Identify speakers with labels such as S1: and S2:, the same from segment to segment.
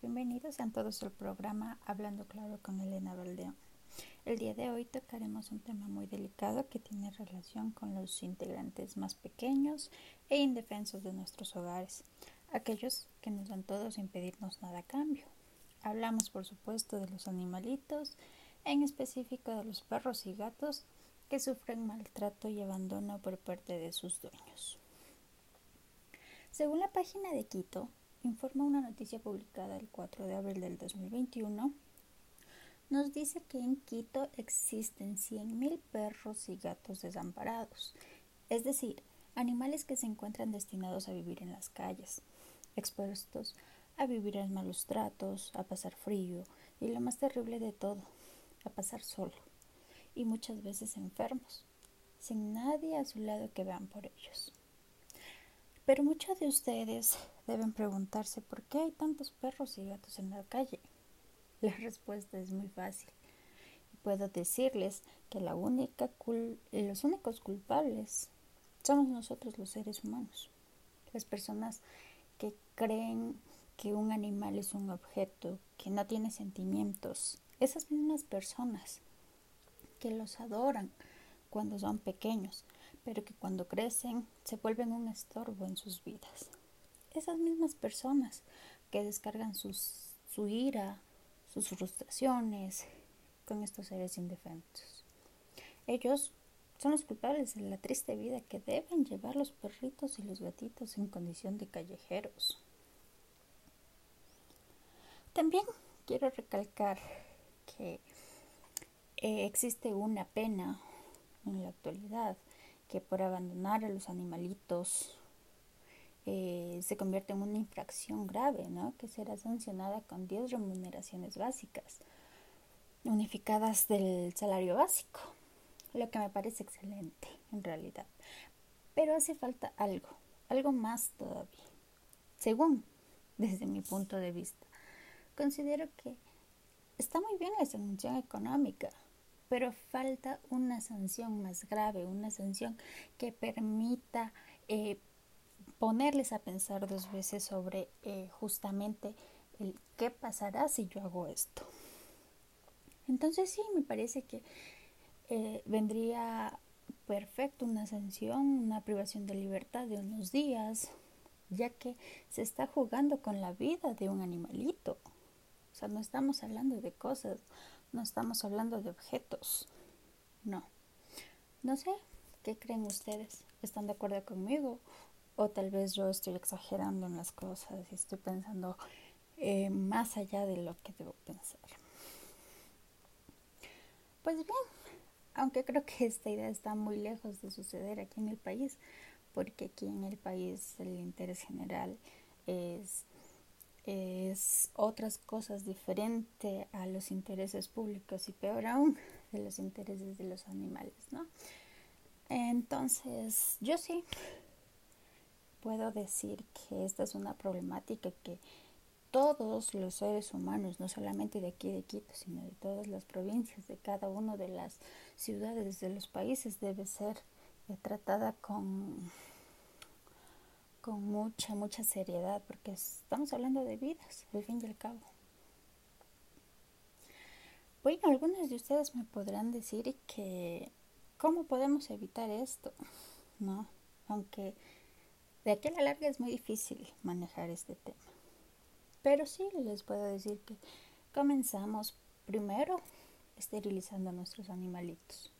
S1: Bienvenidos a todos al programa Hablando Claro con Elena Valdeón. El día de hoy tocaremos un tema muy delicado que tiene relación con los integrantes más pequeños e indefensos de nuestros hogares, aquellos que nos dan todo sin pedirnos nada a cambio. Hablamos, por supuesto, de los animalitos, en específico de los perros y gatos que sufren maltrato y abandono por parte de sus dueños. Según la página de Quito, informa una noticia publicada el 4 de abril del 2021, nos dice que en Quito existen 100.000 perros y gatos desamparados, es decir, animales que se encuentran destinados a vivir en las calles, expuestos a vivir en malos tratos, a pasar frío y lo más terrible de todo, a pasar solo y muchas veces enfermos, sin nadie a su lado que vean por ellos. Pero muchos de ustedes deben preguntarse por qué hay tantos perros y gatos en la calle. La respuesta es muy fácil. Puedo decirles que la única los únicos culpables somos nosotros los seres humanos. Las personas que creen que un animal es un objeto, que no tiene sentimientos. Esas mismas personas que los adoran cuando son pequeños, pero que cuando crecen se vuelven un estorbo en sus vidas. Esas mismas personas que descargan sus, su ira, sus frustraciones con estos seres indefensos. Ellos son los culpables de la triste vida que deben llevar los perritos y los gatitos en condición de callejeros. También quiero recalcar que eh, existe una pena en la actualidad que por abandonar a los animalitos eh, se convierte en una infracción grave, ¿no? que será sancionada con 10 remuneraciones básicas, unificadas del salario básico, lo que me parece excelente en realidad. Pero hace falta algo, algo más todavía. Según, desde mi punto de vista, considero que está muy bien la sanción económica, pero falta una sanción más grave, una sanción que permita eh, ponerles a pensar dos veces sobre eh, justamente el qué pasará si yo hago esto. Entonces sí, me parece que eh, vendría perfecto una sanción, una privación de libertad de unos días, ya que se está jugando con la vida de un animalito. O sea, no estamos hablando de cosas no estamos hablando de objetos. No. No sé, ¿qué creen ustedes? ¿Están de acuerdo conmigo? O tal vez yo estoy exagerando en las cosas y estoy pensando eh, más allá de lo que debo pensar. Pues bien, aunque creo que esta idea está muy lejos de suceder aquí en el país, porque aquí en el país el interés general es es otras cosas diferente a los intereses públicos y peor aún de los intereses de los animales, ¿no? Entonces, yo sí puedo decir que esta es una problemática que todos los seres humanos, no solamente de aquí de Quito, sino de todas las provincias, de cada una de las ciudades de los países, debe ser tratada con con mucha, mucha seriedad, porque estamos hablando de vidas, al fin y al cabo. Bueno, algunos de ustedes me podrán decir que cómo podemos evitar esto, ¿no? Aunque de aquí a la larga es muy difícil manejar este tema. Pero sí les puedo decir que comenzamos primero esterilizando a nuestros animalitos.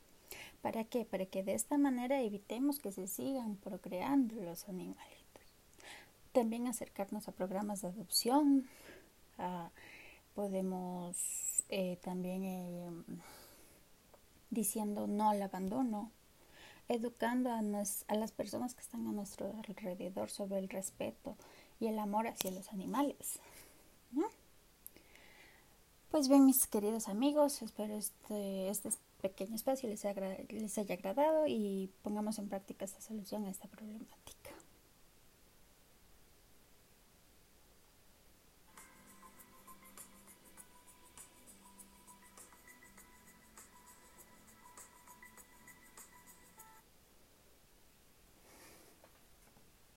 S1: ¿Para qué? Para que de esta manera evitemos que se sigan procreando los animales. También acercarnos a programas de adopción. podemos eh, también eh, diciendo no al abandono, educando a, a las personas que están a nuestro alrededor sobre el respeto y el amor hacia los animales. Pues bien, mis queridos amigos, espero este, este pequeño espacio les, les haya agradado y pongamos en práctica esta solución a esta problemática.